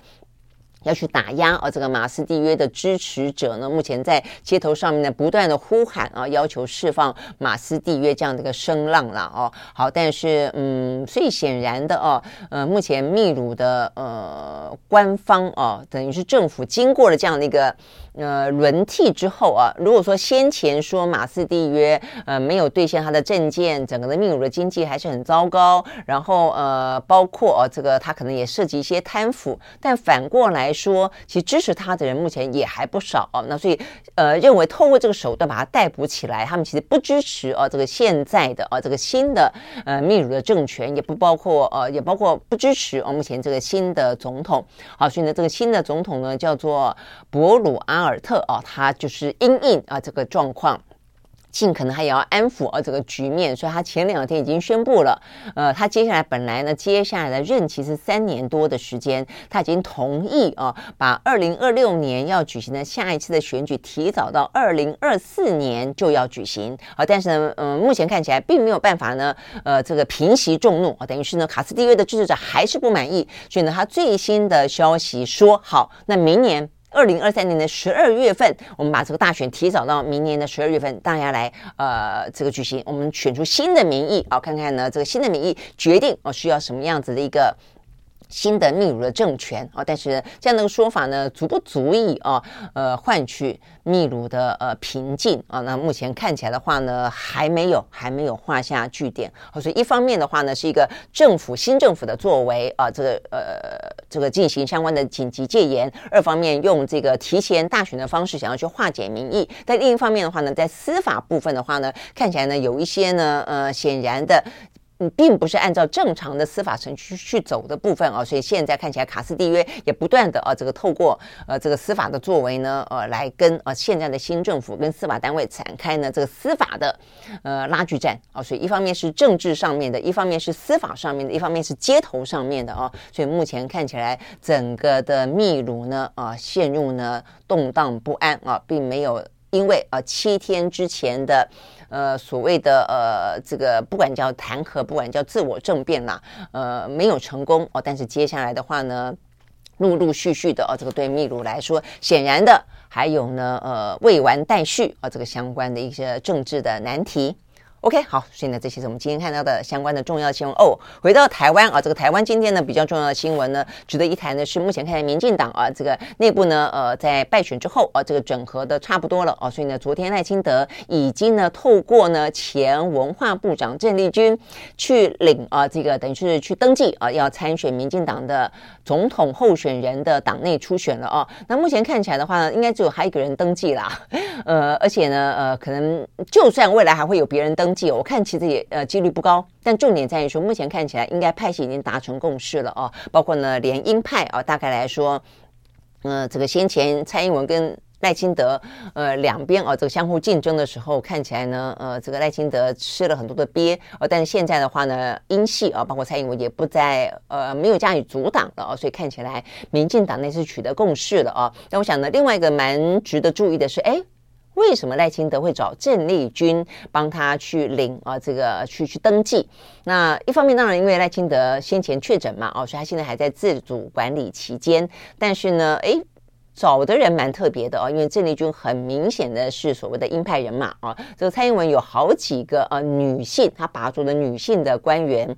要去打压啊，这个马斯蒂约的支持者呢，目前在街头上面呢，不断的呼喊啊，要求释放马斯蒂约这样的一个声浪了哦。好，但是嗯，最显然的哦，呃，目前秘鲁的呃官方哦，等于是政府经过了这样的一个。呃，轮替之后啊，如果说先前说马斯蒂约呃没有兑现他的政见，整个的秘鲁的经济还是很糟糕，然后呃，包括呃这个他可能也涉及一些贪腐，但反过来说，其实支持他的人目前也还不少哦。那所以呃，认为透过这个手段把他逮捕起来，他们其实不支持哦这个现在的呃这个新的呃秘鲁的政权，也不包括呃也包括不支持哦目前这个新的总统。好，所以呢，这个新的总统呢叫做博鲁阿。尔特啊，他就是因应啊这个状况，尽可能还要安抚啊这个局面，所以他前两天已经宣布了，呃，他接下来本来呢，接下来的任期是三年多的时间，他已经同意啊，把二零二六年要举行的下一次的选举提早到二零二四年就要举行啊，但是呢，嗯、目前看起来并没有办法呢，呃，这个平息众怒啊，等于是呢，卡斯蒂约的支持者还是不满意，所以呢，他最新的消息说，好，那明年。二零二三年的十二月份，我们把这个大选提早到明年的十二月份，大家来呃这个举行，我们选出新的民意啊，看看呢这个新的民意决定哦需要什么样子的一个。新的秘鲁的政权啊，但是这样的说法呢，足不足以啊，呃，换取秘鲁的呃平静啊？那目前看起来的话呢，还没有，还没有画下句点。所以一方面的话呢，是一个政府新政府的作为啊，这个呃，这个进行相关的紧急戒严；二方面用这个提前大选的方式，想要去化解民意。但另一方面的话呢，在司法部分的话呢，看起来呢，有一些呢，呃，显然的。嗯，并不是按照正常的司法程序去走的部分啊，所以现在看起来卡斯蒂约也不断的啊，这个透过呃这个司法的作为呢，呃来跟呃现在的新政府跟司法单位展开呢这个司法的呃拉锯战啊，所以一方面是政治上面的，一方面是司法上面的，一方面是街头上面的啊，所以目前看起来整个的秘鲁呢啊陷入呢动荡不安啊，并没有因为啊七天之前的。呃，所谓的呃，这个不管叫弹劾，不管叫自我政变啦，呃，没有成功哦。但是接下来的话呢，陆陆续续的哦，这个对秘鲁来说，显然的还有呢，呃，未完待续啊，这个相关的一些政治的难题。OK，好，所以呢，这些是我们今天看到的相关的重要新闻哦。回到台湾啊，这个台湾今天呢比较重要的新闻呢，值得一谈的是，目前看来民进党啊，这个内部呢，呃，在败选之后啊，这个整合的差不多了哦，所以呢，昨天赖清德已经呢，透过呢前文化部长郑丽君去领啊，这个等于是去登记啊，要参选民进党的总统候选人的党内初选了哦。那目前看起来的话呢，应该只有他一个人登记啦，呃，而且呢，呃，可能就算未来还会有别人登。登记，我看其实也呃几率不高，但重点在于说，目前看起来应该派系已经达成共识了哦，包括呢连鹰派啊，大概来说，呃，这个先前蔡英文跟赖清德呃两边啊这个相互竞争的时候，看起来呢呃这个赖清德吃了很多的鳖哦，但是现在的话呢，英系啊包括蔡英文也不再呃没有加以阻挡的哦，所以看起来民进党内是取得共识了啊。那我想呢，另外一个蛮值得注意的是，哎。为什么赖清德会找郑丽君帮他去领啊？这个去去登记？那一方面当然因为赖清德先前确诊嘛，哦，所以他现在还在自主管理期间。但是呢，诶，找的人蛮特别的哦，因为郑丽君很明显的是所谓的鹰派人马啊。这个蔡英文有好几个呃女性，他拔擢的女性的官员。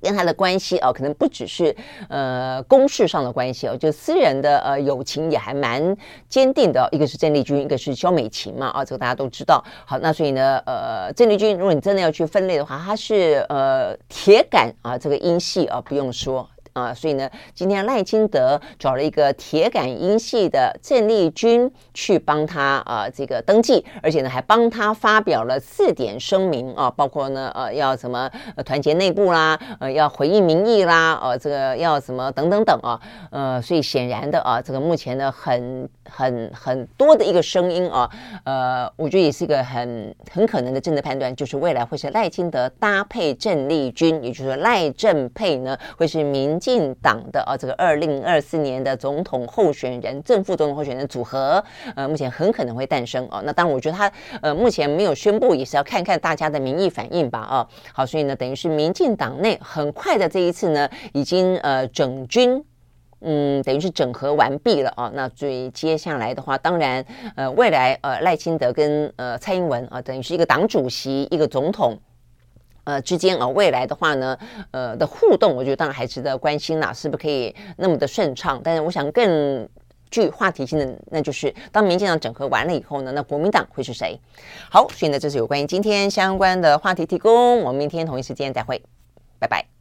跟他的关系哦，可能不只是呃公事上的关系哦，就私人的呃友情也还蛮坚定的。一个是郑丽君，一个是肖美琴嘛啊，这个大家都知道。好，那所以呢，呃，郑丽君，如果你真的要去分类的话，她是呃铁杆啊，这个音系啊，不用说。啊，所以呢，今天赖清德找了一个铁杆英系的郑丽君去帮他啊，这个登记，而且呢，还帮他发表了四点声明啊，包括呢，呃，要什么团结内部啦，呃，要回应民意啦，呃，这个要什么等等等啊，呃，所以显然的啊，这个目前呢，很很很多的一个声音啊，呃，我觉得也是一个很很可能的政治判断，就是未来会是赖清德搭配郑丽君，也就是说赖郑配呢，会是民。进党的啊，这个二零二四年的总统候选人、正副总统候选人组合，呃，目前很可能会诞生哦。那当然，我觉得他呃目前没有宣布，也是要看看大家的民意反应吧啊。好，所以呢，等于是民进党内很快的这一次呢，已经呃整军，嗯，等于是整合完毕了啊。那所以接下来的话，当然呃未来呃赖清德跟呃蔡英文啊，等于是一个党主席，一个总统。呃，之间啊，未来的话呢，呃的互动，我觉得当然还值得关心啦，是不是可以那么的顺畅？但是我想更具话题性的，那就是当民进党整合完了以后呢，那国民党会是谁？好，所以呢，这是有关于今天相关的话题提供，我们明天同一时间再会，拜拜。